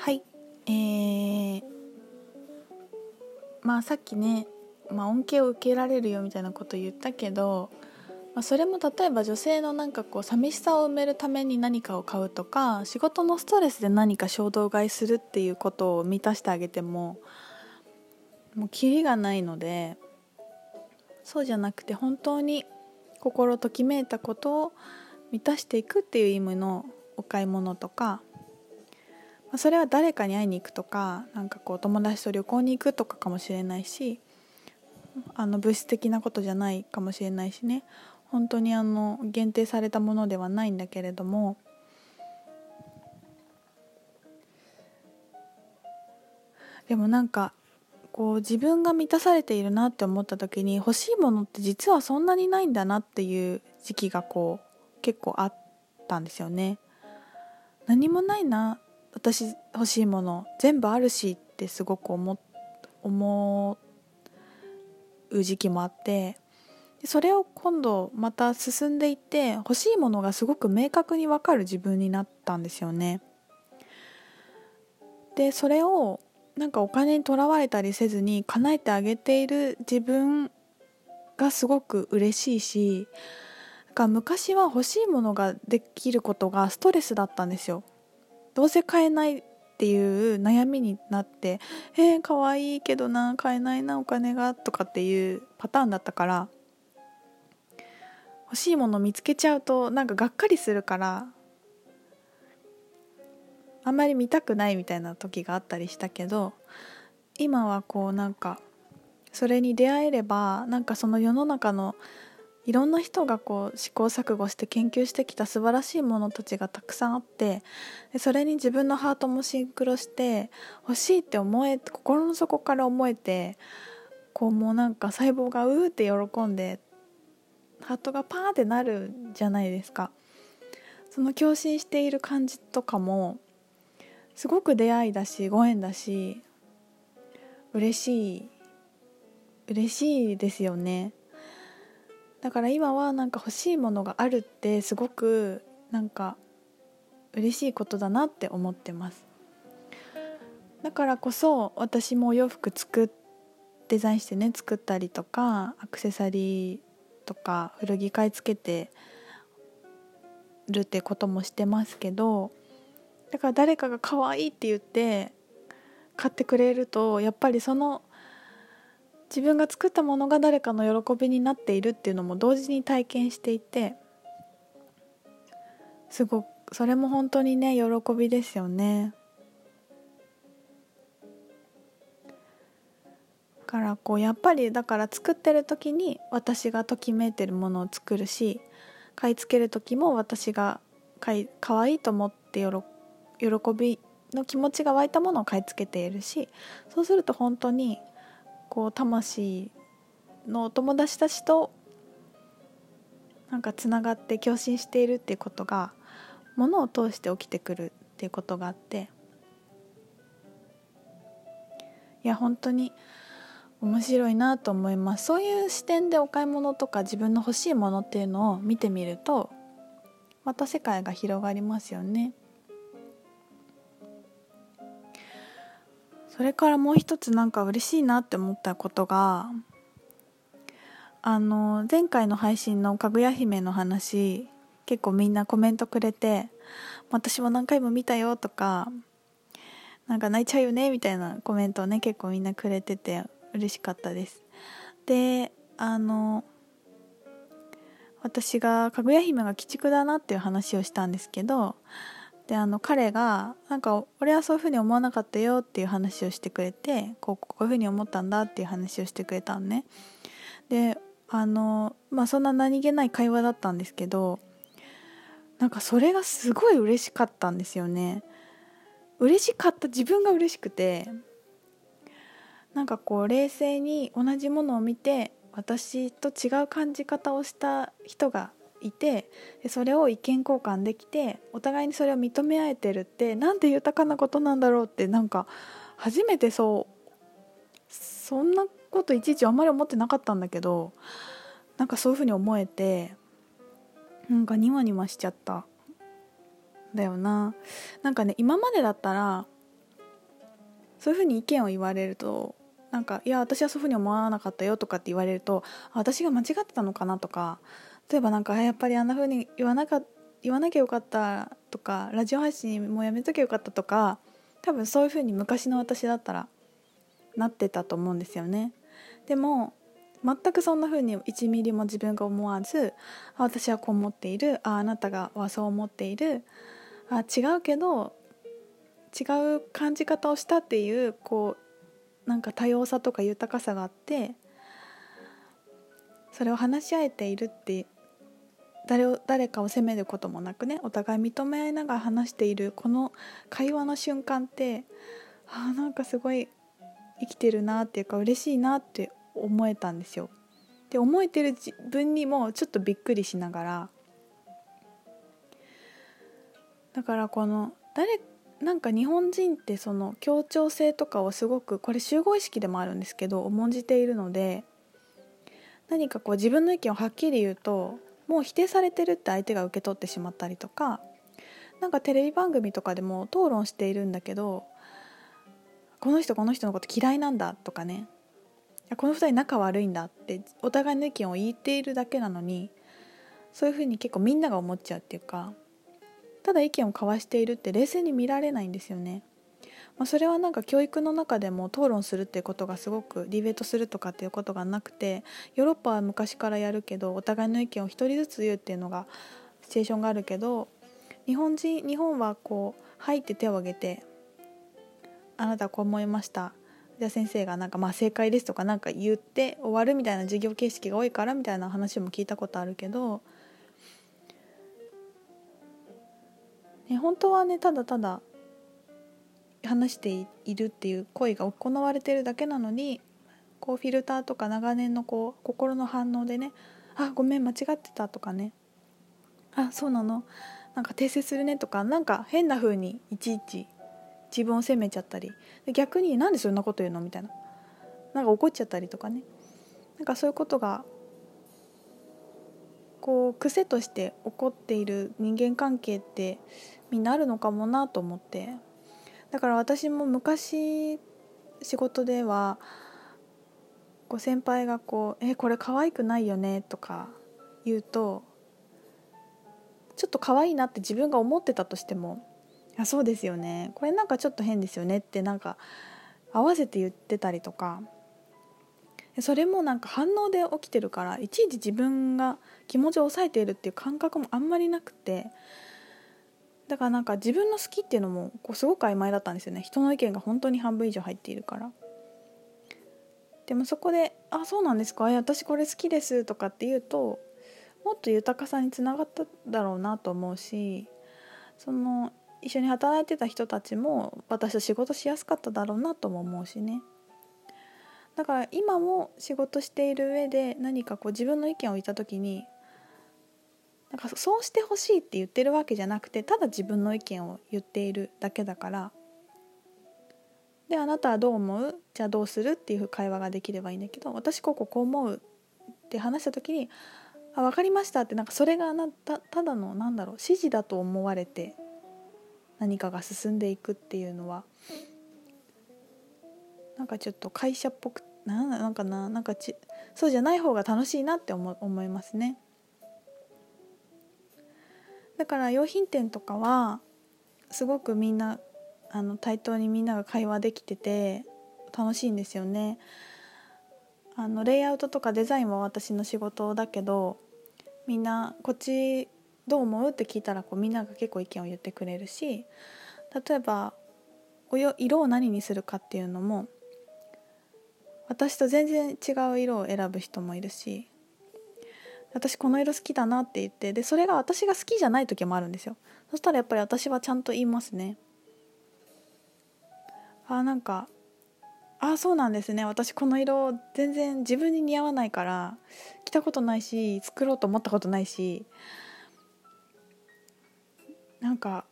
はい。えー、まあさっきね、まあ、恩恵を受けられるよみたいなこと言ったけど、まあ、それも例えば女性のなんかこう寂しさを埋めるために何かを買うとか仕事のストレスで何か衝動買いするっていうことを満たしてあげてももうキリがないのでそうじゃなくて本当に心ときめいたことを満たしていくっていう意味のお買い物とかそれは誰かに会いに行くとかなんかこう友達と旅行に行くとかかもしれないしあの物質的なことじゃないかもしれないしね本当にあの限定されたものではないんだけれどもでもなんかこう自分が満たされているなって思った時に欲しいものって実はそんなにないんだなっていう時期がこう結構あったんですよね。何もないな私欲しいもの全部あるしってすごく思思う時期もあってそれを今度また進んでいって欲しいものがすごく明確に分かる自分になったんですよね。でそれをなんかお金にとらわれたりせずに叶えてあげている自分がすごく嬉しいしか昔は欲しいものができることがストレスだったんですよ。どうせ買えないっていう悩みになって「えー、かわいいけどな買えないなお金が」とかっていうパターンだったから欲しいもの見つけちゃうとなんかがっかりするからあんまり見たくないみたいな時があったりしたけど今はこうなんかそれに出会えればなんかその世の中のいろんな人がこう試行錯誤して研究してきた素晴らしいものたちがたくさんあってそれに自分のハートもシンクロして欲しいって思え心の底から思えてこうもうなんか細胞がうーって喜んでハートがパーってなるじゃないですか。その共振している感じとかもすごく出会いだしご縁だし嬉しい嬉しいですよね。だから今はなんか欲しいものがあるってすごくなんか嬉しいことだなって思ってます。だからこそ私もお洋服作デザインしてね作ったりとかアクセサリーとか古着買い付けてるってこともしてますけどだから誰かが可愛いって言って買ってくれるとやっぱりその自分が作ったものが誰かの喜びになっているっていうのも同時に体験していてすごくそれも本当にね喜びですよね。からこうやっぱりだから作ってる時に私がときめいてるものを作るし買い付ける時も私が買い可愛いと思って喜びの気持ちが湧いたものを買い付けているしそうすると本当にこう魂のお友達たちとなんかつながって共振しているっていうことがものを通して起きてくるっていうことがあっていや本当に面白いなと思いますそういう視点でお買い物とか自分の欲しいものっていうのを見てみるとまた世界が広がりますよね。それからもう一つなんか嬉しいなって思ったことがあの前回の配信のかぐや姫の話結構みんなコメントくれて私も何回も見たよとかなんか泣いちゃうよねみたいなコメントをね結構みんなくれてて嬉しかったです。であの私がかぐや姫が鬼畜だなっていう話をしたんですけどであの彼がなんか俺はそういうふうに思わなかったよっていう話をしてくれてこうこういうふうに思ったんだっていう話をしてくれたのね。であのまあそんな何気ない会話だったんですけどなんかそれがすごい嬉しかったんですよね。嬉しかった自分が嬉しくてなんかこう冷静に同じものを見て私と違う感じ方をした人がいてそれを意見交換できてお互いにそれを認め合えてるってなんて豊かなことなんだろうってなんか初めてそうそんなこといちいちあんまり思ってなかったんだけどなんかそういうふうに思えてなんかニマニマしちゃった。だよな。なんかね今までだったらそういうふうに意見を言われるとなんか「いや私はそういうふうに思わなかったよ」とかって言われると私が間違ってたのかなとか例えばなんかやっぱりあんなふうに言わなか言わなきゃよかったとかラジオ配信もやめときゃよかったとか多分そういうふうに昔の私だったらなってたと思うんですよね。でも全くそんな風に1ミリも自分が思わずあ私はこう思っているああなたがはそう思っているあ違うけど違う感じ方をしたっていうこうなんか多様さとか豊かさがあってそれを話し合えているって誰を誰かを責めることもなくねお互い認め合いながら話しているこの会話の瞬間ってあなんかすごい生きてるなっていうか嬉しいなって思えたんですよ。で思えてる自分にもちょっとびっくりしながらだからこの誰なんか日本人ってその協調性とかをすごくこれ集合意識でもあるんですけど重んじているので何かこう自分の意見をはっきり言うともう否定されてるって相手が受け取ってしまったりとかなんかテレビ番組とかでも討論しているんだけどこの人この人のこと嫌いなんだとかねこの2人仲悪いんだってお互いの意見を言っているだけなのにそういうふうに結構みんなが思っちゃうっていうかただ意見を交わしているって冷静に見られないんですよね。まあ、それはなんか教育の中でも討論するっていうことがすごくディベートするとかっていうことがなくてヨーロッパは昔からやるけどお互いの意見を一人ずつ言うっていうのがシチュエーションがあるけど日本人日本はこう「はい」って手を挙げて「あなたこう思いました」じゃあ先生がなんかまあ正解ですとかなんか言って終わるみたいな授業形式が多いからみたいな話も聞いたことあるけど、ね、本当はねただただ話しているっていう行為が行われてるだけなのにこうフィルターとか長年のこう心の反応でね「あごめん間違ってた」とかね「あそうなの？なんか訂正するね」とかなんか変な風にいちいち自分を責めちゃったり。逆になんでそんなこと言うの？みたいな。なんか怒っちゃったりとかね。なんかそういうことがこう癖として起こっている人間関係ってみんなあるのかもなと思って。だから私も昔仕事ではこう先輩がこう「えこれ可愛くないよね」とか言うとちょっと可愛いなって自分が思ってたとしてもやそうですよね。これなんかちょっと変ですよねってなんか合わせて言ってたりとかそれもなんか反応で起きてるからいちいち自分が気持ちを抑えているっていう感覚もあんまりなくてだからなんか自分の好きっていうのもこうすごく曖昧だったんですよね。人の意見が本当に半分以上入っているから。でもそこで「あそうなんですか？私これ好きです」とかって言うともっと豊かさにつながっただろうなと思うしその一緒に働いてた人たちも私と仕事しやすかっただろうなとも思うしね。だから今も仕事している上で何かこう自分の意見を言った時になんかそうしてほしいって言ってるわけじゃなくてただ自分の意見を言っているだけだから。であなたはどう思う？じゃあどうするっていう会話ができればいいんだけど私こここう思うって話した時に「あ分かりました」ってなんかそれがなたただのなんだろう指示だと思われて何かが進んでいくっていうのはなんかちょっと会社っぽくなんなんかななんかちそうじゃない方が楽しいなって思思いますね。だから用品店とかはすごくみんなあの対等にみんなが会話できてて楽しいんですよね。あのレイアウトとかデザインは私の仕事だけどみんなこっちどう思うって聞いたらこうみんなが結構意見を言ってくれるし例えば色を何にするかっていうのも私と全然違う色を選ぶ人もいるし私この色好きだなって言ってでそれが私が好きじゃない時もあるんですよ。そしたらやっぱり私はちゃんと言いますね。あなんかあそうなんですね。私この色全然自分に似合わないから着たことないし作ろうと思ったことないしなんか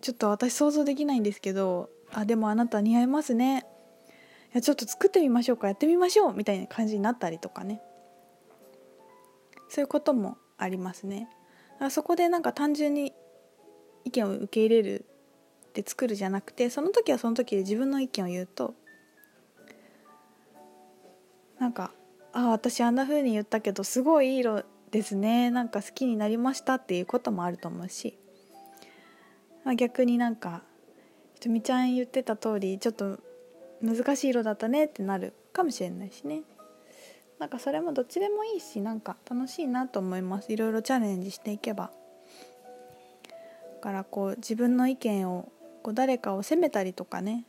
ちょっと私想像できないんですけどあでもあなた似合いますね。いやちょっと作ってみましょうかやってみましょうみたいな感じになったりとかね。そういうこともありますね。だからそこでなんか単純に意見を受け入れるっって作るじゃなくてその時はその時で自分の意見を言うとなんか「あ私あんな風に言ったけどすごいいい色ですね。なんか好きになりました」っていうこともあると思うし、まあ、逆になんかひとみちゃん言ってた通りちょっと難しい色だったねってなるかもしれないしね。なんかそれもどっちでもいいしなんか楽しいなと思います。いろいろチャレンジしていけば。だからこう自分の意見をこう誰かを責めたりとかね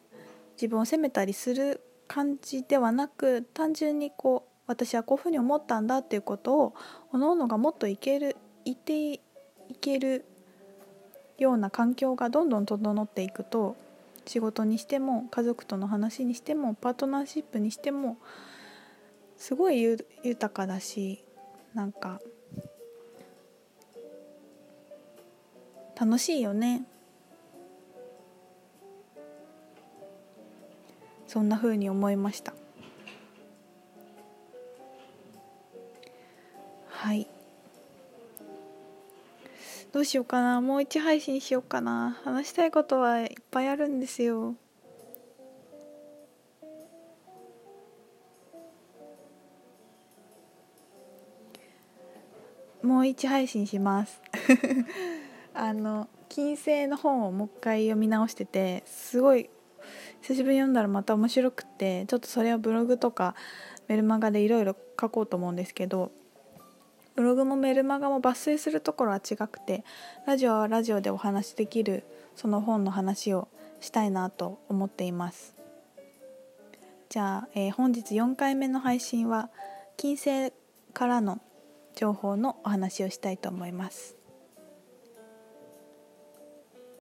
自分を責めたりする感じではなく単純にこう私はこういうふうに思ったんだっていうことをおのおのがもっといけるいていけるような環境がどんどん整っていくと仕事にしても家族との話にしてもパートナーシップにしてもすごい豊かだしなんか楽しいよね。そんな風に思いました。はい。どうしようかな。もう一配信しようかな。話したいことはいっぱいあるんですよ。もう一配信します。あの金星の本をもう一回読み直しててすごい久しぶりに読んだらまた面白くってちょっとそれをブログとかメルマガでいろいろ書こうと思うんですけどブログもメルマガも抜粋するところは違くてラジオはラジオでお話しできるその本の話をしたいなと思っています。じゃあ、えー、本日4回目の配信は金星からの情報のお話をしたいと思います。